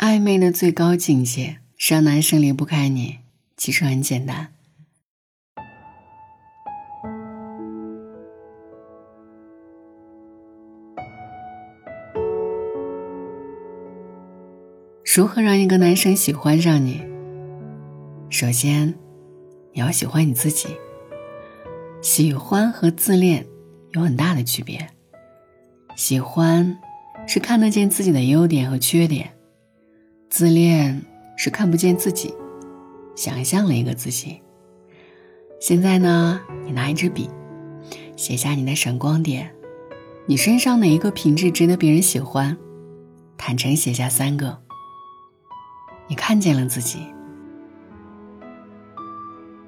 暧昧的最高境界是，让男生离不开你，其实很简单。如何让一个男生喜欢上你？首先，你要喜欢你自己。喜欢和自恋有很大的区别。喜欢是看得见自己的优点和缺点，自恋是看不见自己，想象了一个自己。现在呢，你拿一支笔，写下你的闪光点，你身上哪一个品质值得别人喜欢？坦诚写下三个。你看见了自己，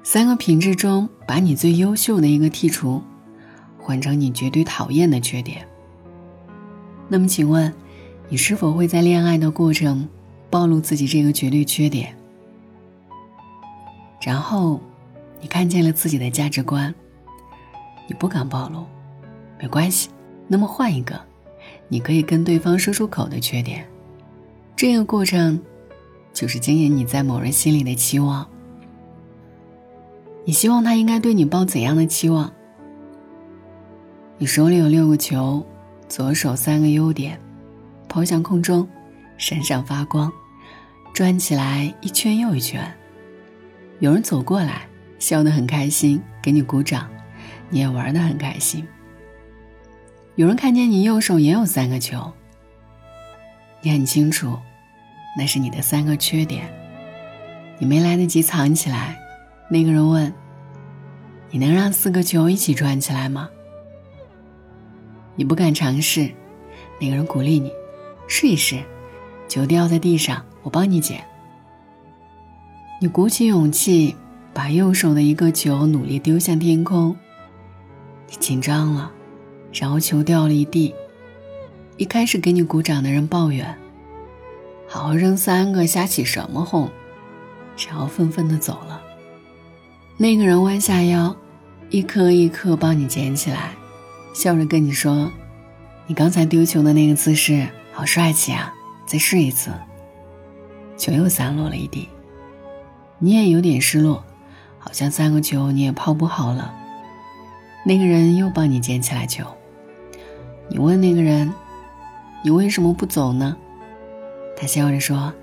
三个品质中，把你最优秀的一个剔除，换成你绝对讨厌的缺点。那么，请问，你是否会在恋爱的过程暴露自己这个绝对缺点？然后，你看见了自己的价值观，你不敢暴露，没关系。那么换一个，你可以跟对方说出口的缺点，这个过程。就是经营你在某人心里的期望。你希望他应该对你抱怎样的期望？你手里有六个球，左手三个优点，抛向空中，闪闪发光，转起来一圈又一圈。有人走过来，笑得很开心，给你鼓掌，你也玩得很开心。有人看见你右手也有三个球，你很清楚。那是你的三个缺点，你没来得及藏起来。那个人问：“你能让四个球一起转起来吗？”你不敢尝试。那个人鼓励你：“试一试，球掉在地上，我帮你捡。”你鼓起勇气，把右手的一个球努力丢向天空。你紧张了，然后球掉了一地。一开始给你鼓掌的人抱怨。好好扔三个，瞎起什么哄？然后愤愤的走了。那个人弯下腰，一颗一颗帮你捡起来，笑着跟你说：“你刚才丢球的那个姿势好帅气啊，再试一次。”球又散落了一地，你也有点失落，好像三个球你也抛不好了。那个人又帮你捡起来球，你问那个人：“你为什么不走呢？”他笑着说：“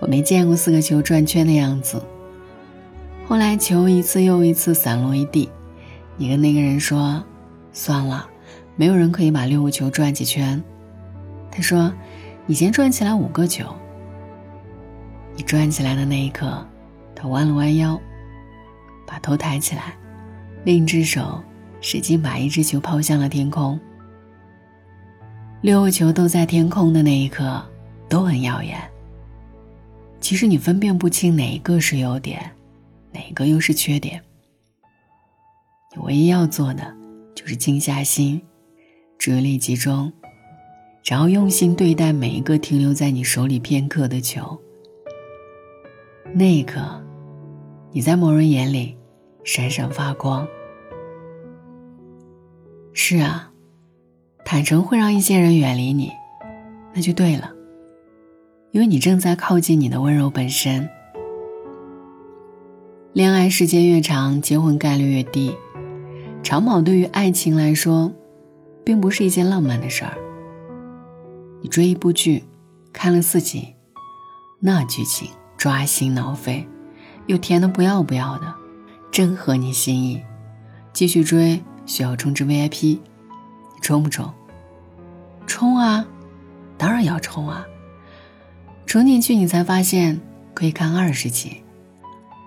我没见过四个球转圈的样子。”后来球一次又一次散落一地，你跟那个人说：“算了，没有人可以把六个球转几圈。”他说：“你先转起来五个球。”你转起来的那一刻，他弯了弯腰，把头抬起来，另一只手使劲把一只球抛向了天空。六个球都在天空的那一刻。都很耀眼。其实你分辨不清哪一个是优点，哪个又是缺点。你唯一要做的就是静下心，注意力集中，然后用心对待每一个停留在你手里片刻的球。那一刻，你在某人眼里闪闪发光。是啊，坦诚会让一些人远离你，那就对了。因为你正在靠近你的温柔本身。恋爱时间越长，结婚概率越低。长跑对于爱情来说，并不是一件浪漫的事儿。你追一部剧，看了四集，那剧情抓心挠肺，又甜的不要不要的，正合你心意。继续追需要充值 VIP，你充不充？充啊，当然要充啊。充进去，你才发现可以看二十集，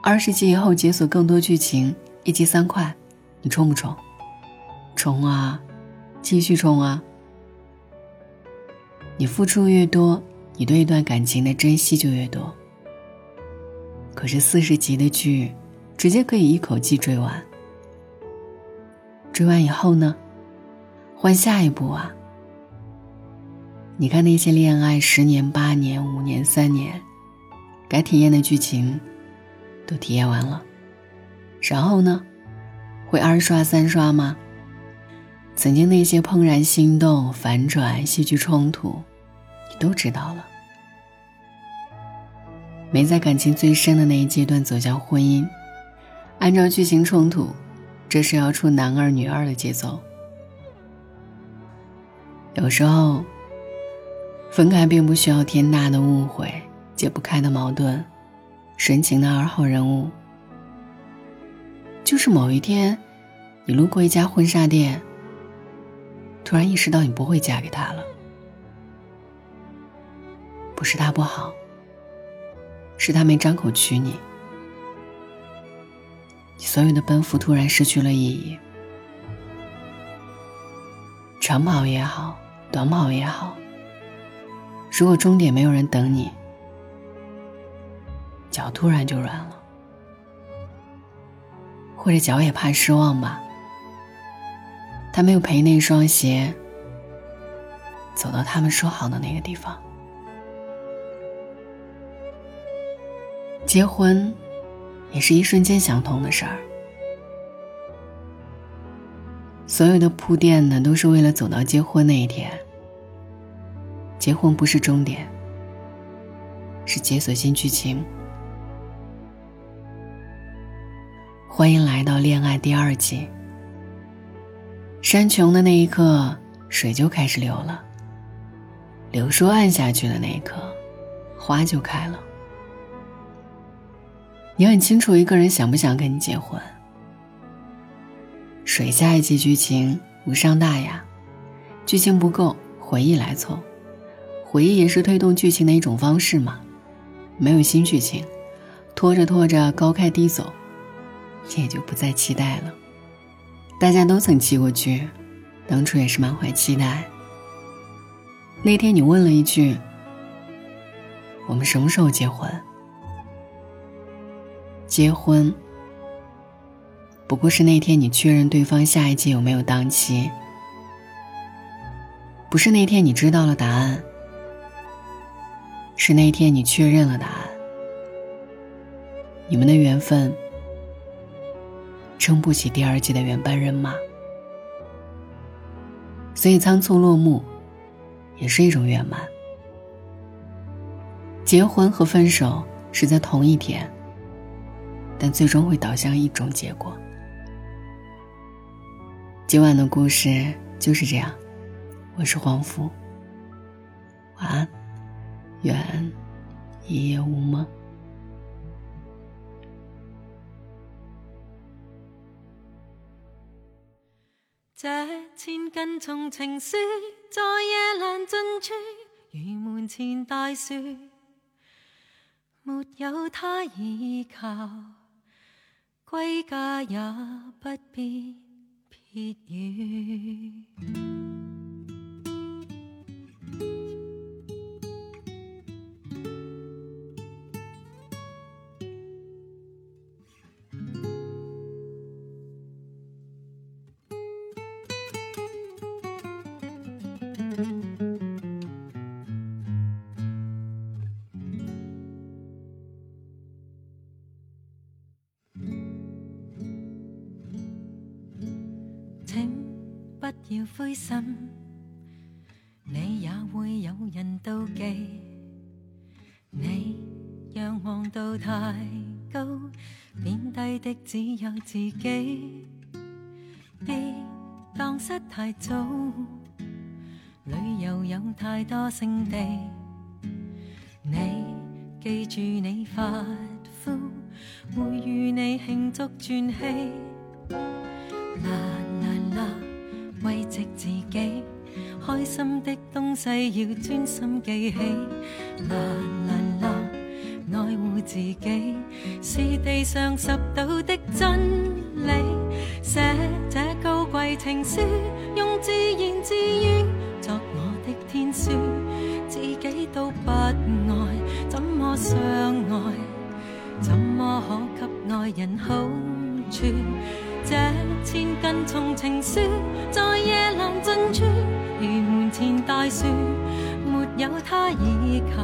二十集以后解锁更多剧情，一集三块，你充不充？充啊，继续充啊！你付出越多，你对一段感情的珍惜就越多。可是四十集的剧，直接可以一口气追完，追完以后呢，换下一部啊！你看那些恋爱十年、八年、五年、三年，该体验的剧情都体验完了，然后呢，会二刷三刷吗？曾经那些怦然心动、反转、戏剧冲突，你都知道了。没在感情最深的那一阶段走向婚姻，按照剧情冲突，这是要出男二女二的节奏。有时候，分开并不需要天大的误会、解不开的矛盾、深情的二号人物，就是某一天，你路过一家婚纱店，突然意识到你不会嫁给他了，不是他不好。是他没张口娶你，你所有的奔赴突然失去了意义。长跑也好，短跑也好，如果终点没有人等你，脚突然就软了，或者脚也怕失望吧，他没有陪那双鞋走到他们说好的那个地方。结婚，也是一瞬间想通的事儿。所有的铺垫呢，都是为了走到结婚那一天。结婚不是终点，是解锁新剧情。欢迎来到恋爱第二季。山穷的那一刻，水就开始流了。柳树暗下去的那一刻，花就开了。你很清楚一个人想不想跟你结婚。水下一季剧情无伤大雅，剧情不够，回忆来凑，回忆也是推动剧情的一种方式嘛。没有新剧情，拖着拖着高开低走，也就不再期待了。大家都曾期过剧，当初也是满怀期待。那天你问了一句：“我们什么时候结婚？”结婚，不过是那天你确认对方下一季有没有档期，不是那天你知道了答案，是那天你确认了答案。你们的缘分撑不起第二季的原班人马，所以仓促落幕也是一种圆满。结婚和分手是在同一天。但最终会导向一种结果。今晚的故事就是这样，我是黄福。晚安，愿一夜无梦。这千斤重情书，在夜阑尽处，如门前大树，没有他依靠。归家也不必撇雨。要灰心，你也会有人妒忌。你仰望到太高，贬低的只有自己。别荡失太早，旅游有太多胜地。你记住你发肤，会与你庆祝转机。慰藉自己，开心的东西要专心记起。啦啦啦，爱护自己是地上十道的真理。写这高贵情书，用自言自语作我的天书。自己都不爱，怎么相爱？怎么可给爱人好处？这千斤重情书，在夜阑尽处，如门前大树，没有他倚靠，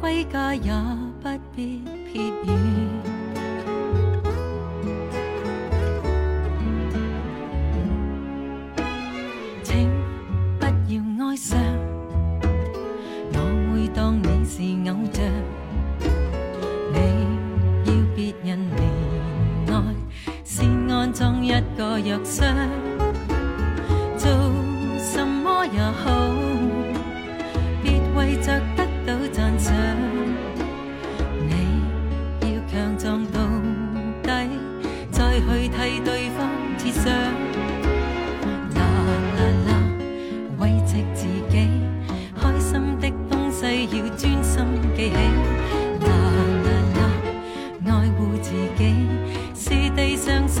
归家也不必撇雨。也好，别为着得到赞赏。你要强壮到底，再去替对方设想。啦啦啦，慰藉自己，开心的东西要专心记起。啦啦啦，爱护自己是地上十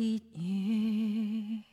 撇雨。